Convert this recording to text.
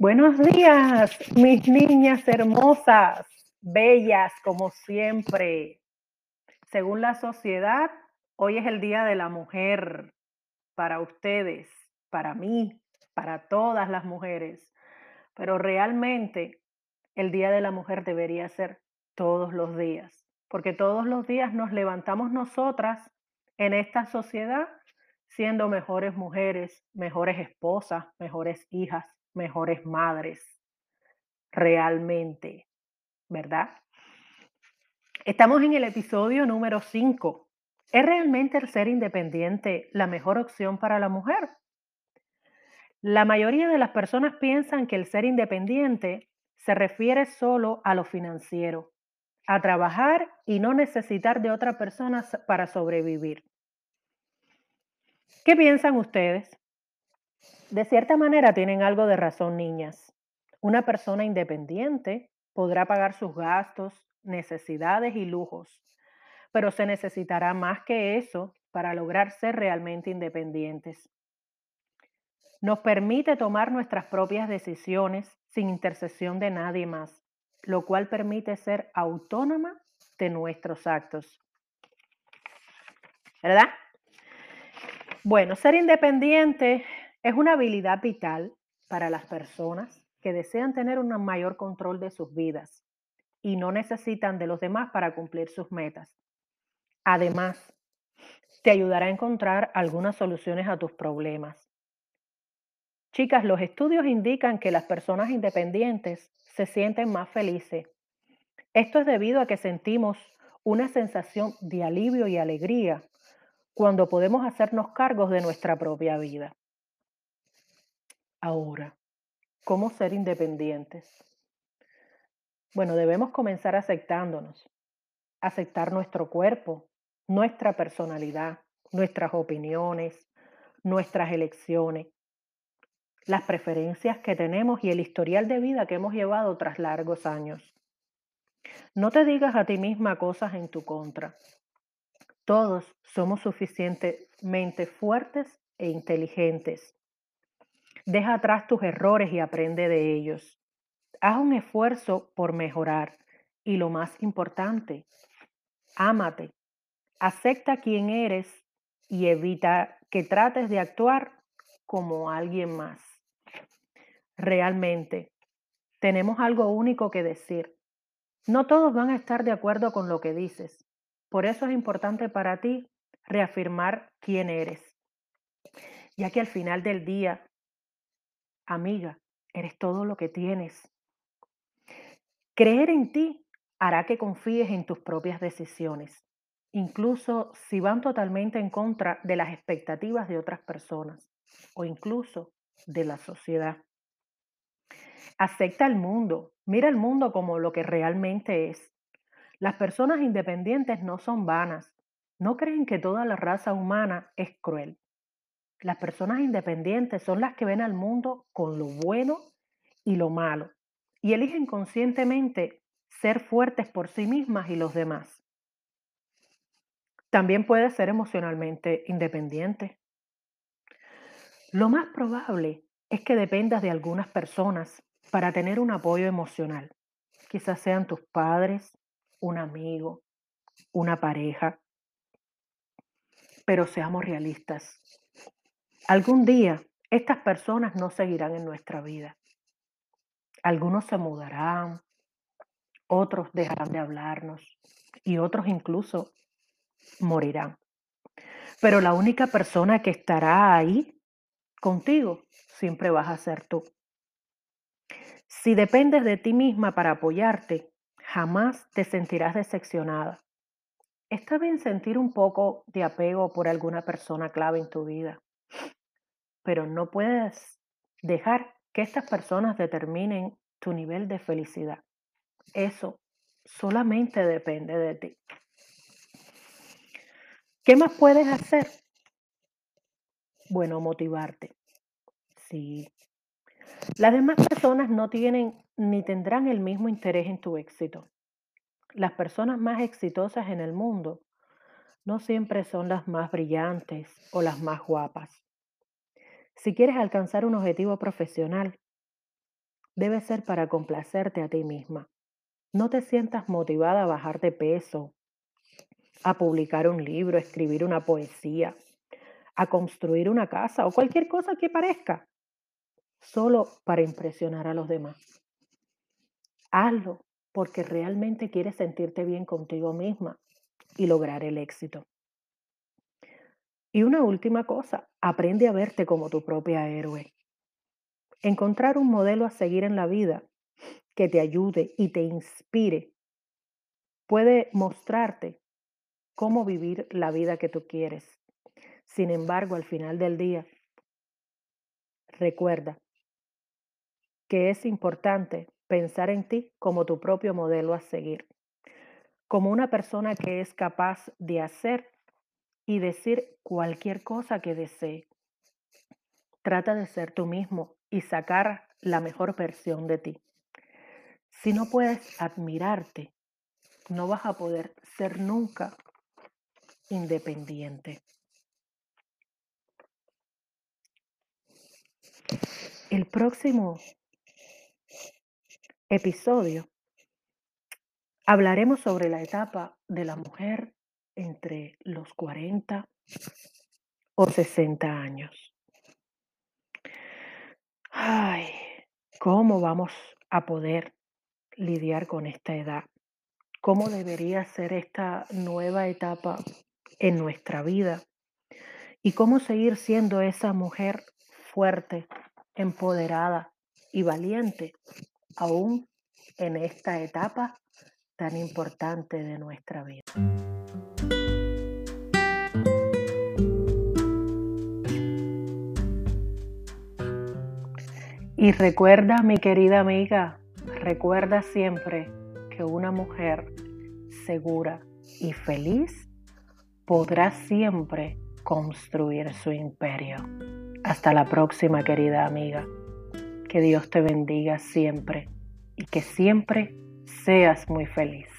Buenos días, mis niñas hermosas, bellas como siempre. Según la sociedad, hoy es el Día de la Mujer para ustedes, para mí, para todas las mujeres. Pero realmente el Día de la Mujer debería ser todos los días, porque todos los días nos levantamos nosotras en esta sociedad siendo mejores mujeres, mejores esposas, mejores hijas, mejores madres, realmente, ¿verdad? Estamos en el episodio número 5. ¿Es realmente el ser independiente la mejor opción para la mujer? La mayoría de las personas piensan que el ser independiente se refiere solo a lo financiero, a trabajar y no necesitar de otra persona para sobrevivir. ¿Qué piensan ustedes? De cierta manera tienen algo de razón, niñas. Una persona independiente podrá pagar sus gastos, necesidades y lujos, pero se necesitará más que eso para lograr ser realmente independientes. Nos permite tomar nuestras propias decisiones sin intercesión de nadie más, lo cual permite ser autónoma de nuestros actos. ¿Verdad? Bueno, ser independiente es una habilidad vital para las personas que desean tener un mayor control de sus vidas y no necesitan de los demás para cumplir sus metas. Además, te ayudará a encontrar algunas soluciones a tus problemas. Chicas, los estudios indican que las personas independientes se sienten más felices. Esto es debido a que sentimos una sensación de alivio y alegría cuando podemos hacernos cargos de nuestra propia vida. Ahora, ¿cómo ser independientes? Bueno, debemos comenzar aceptándonos, aceptar nuestro cuerpo, nuestra personalidad, nuestras opiniones, nuestras elecciones, las preferencias que tenemos y el historial de vida que hemos llevado tras largos años. No te digas a ti misma cosas en tu contra. Todos somos suficientemente fuertes e inteligentes Deja atrás tus errores y aprende de ellos. Haz un esfuerzo por mejorar. Y lo más importante, ámate. Acepta quién eres y evita que trates de actuar como alguien más. Realmente, tenemos algo único que decir. No todos van a estar de acuerdo con lo que dices. Por eso es importante para ti reafirmar quién eres, ya que al final del día Amiga, eres todo lo que tienes. Creer en ti hará que confíes en tus propias decisiones, incluso si van totalmente en contra de las expectativas de otras personas o incluso de la sociedad. Acepta el mundo, mira el mundo como lo que realmente es. Las personas independientes no son vanas, no creen que toda la raza humana es cruel. Las personas independientes son las que ven al mundo con lo bueno y lo malo y eligen conscientemente ser fuertes por sí mismas y los demás. También puede ser emocionalmente independiente. Lo más probable es que dependas de algunas personas para tener un apoyo emocional. Quizás sean tus padres, un amigo, una pareja. Pero seamos realistas. Algún día estas personas no seguirán en nuestra vida. Algunos se mudarán, otros dejarán de hablarnos y otros incluso morirán. Pero la única persona que estará ahí contigo siempre vas a ser tú. Si dependes de ti misma para apoyarte, jamás te sentirás decepcionada. Está bien sentir un poco de apego por alguna persona clave en tu vida pero no puedes dejar que estas personas determinen tu nivel de felicidad. Eso solamente depende de ti. ¿Qué más puedes hacer? Bueno, motivarte. Sí. Las demás personas no tienen ni tendrán el mismo interés en tu éxito. Las personas más exitosas en el mundo no siempre son las más brillantes o las más guapas. Si quieres alcanzar un objetivo profesional, debe ser para complacerte a ti misma. No te sientas motivada a bajar de peso, a publicar un libro, a escribir una poesía, a construir una casa o cualquier cosa que parezca, solo para impresionar a los demás. Hazlo porque realmente quieres sentirte bien contigo misma y lograr el éxito. Y una última cosa, aprende a verte como tu propia héroe. Encontrar un modelo a seguir en la vida que te ayude y te inspire puede mostrarte cómo vivir la vida que tú quieres. Sin embargo, al final del día, recuerda que es importante pensar en ti como tu propio modelo a seguir, como una persona que es capaz de hacer y decir cualquier cosa que desee. Trata de ser tú mismo y sacar la mejor versión de ti. Si no puedes admirarte, no vas a poder ser nunca independiente. El próximo episodio hablaremos sobre la etapa de la mujer entre los 40 o 60 años. Ay, ¿cómo vamos a poder lidiar con esta edad? ¿Cómo debería ser esta nueva etapa en nuestra vida? ¿Y cómo seguir siendo esa mujer fuerte, empoderada y valiente aún en esta etapa tan importante de nuestra vida. Y recuerda, mi querida amiga, recuerda siempre que una mujer segura y feliz podrá siempre construir su imperio. Hasta la próxima, querida amiga. Que Dios te bendiga siempre y que siempre seas muy feliz.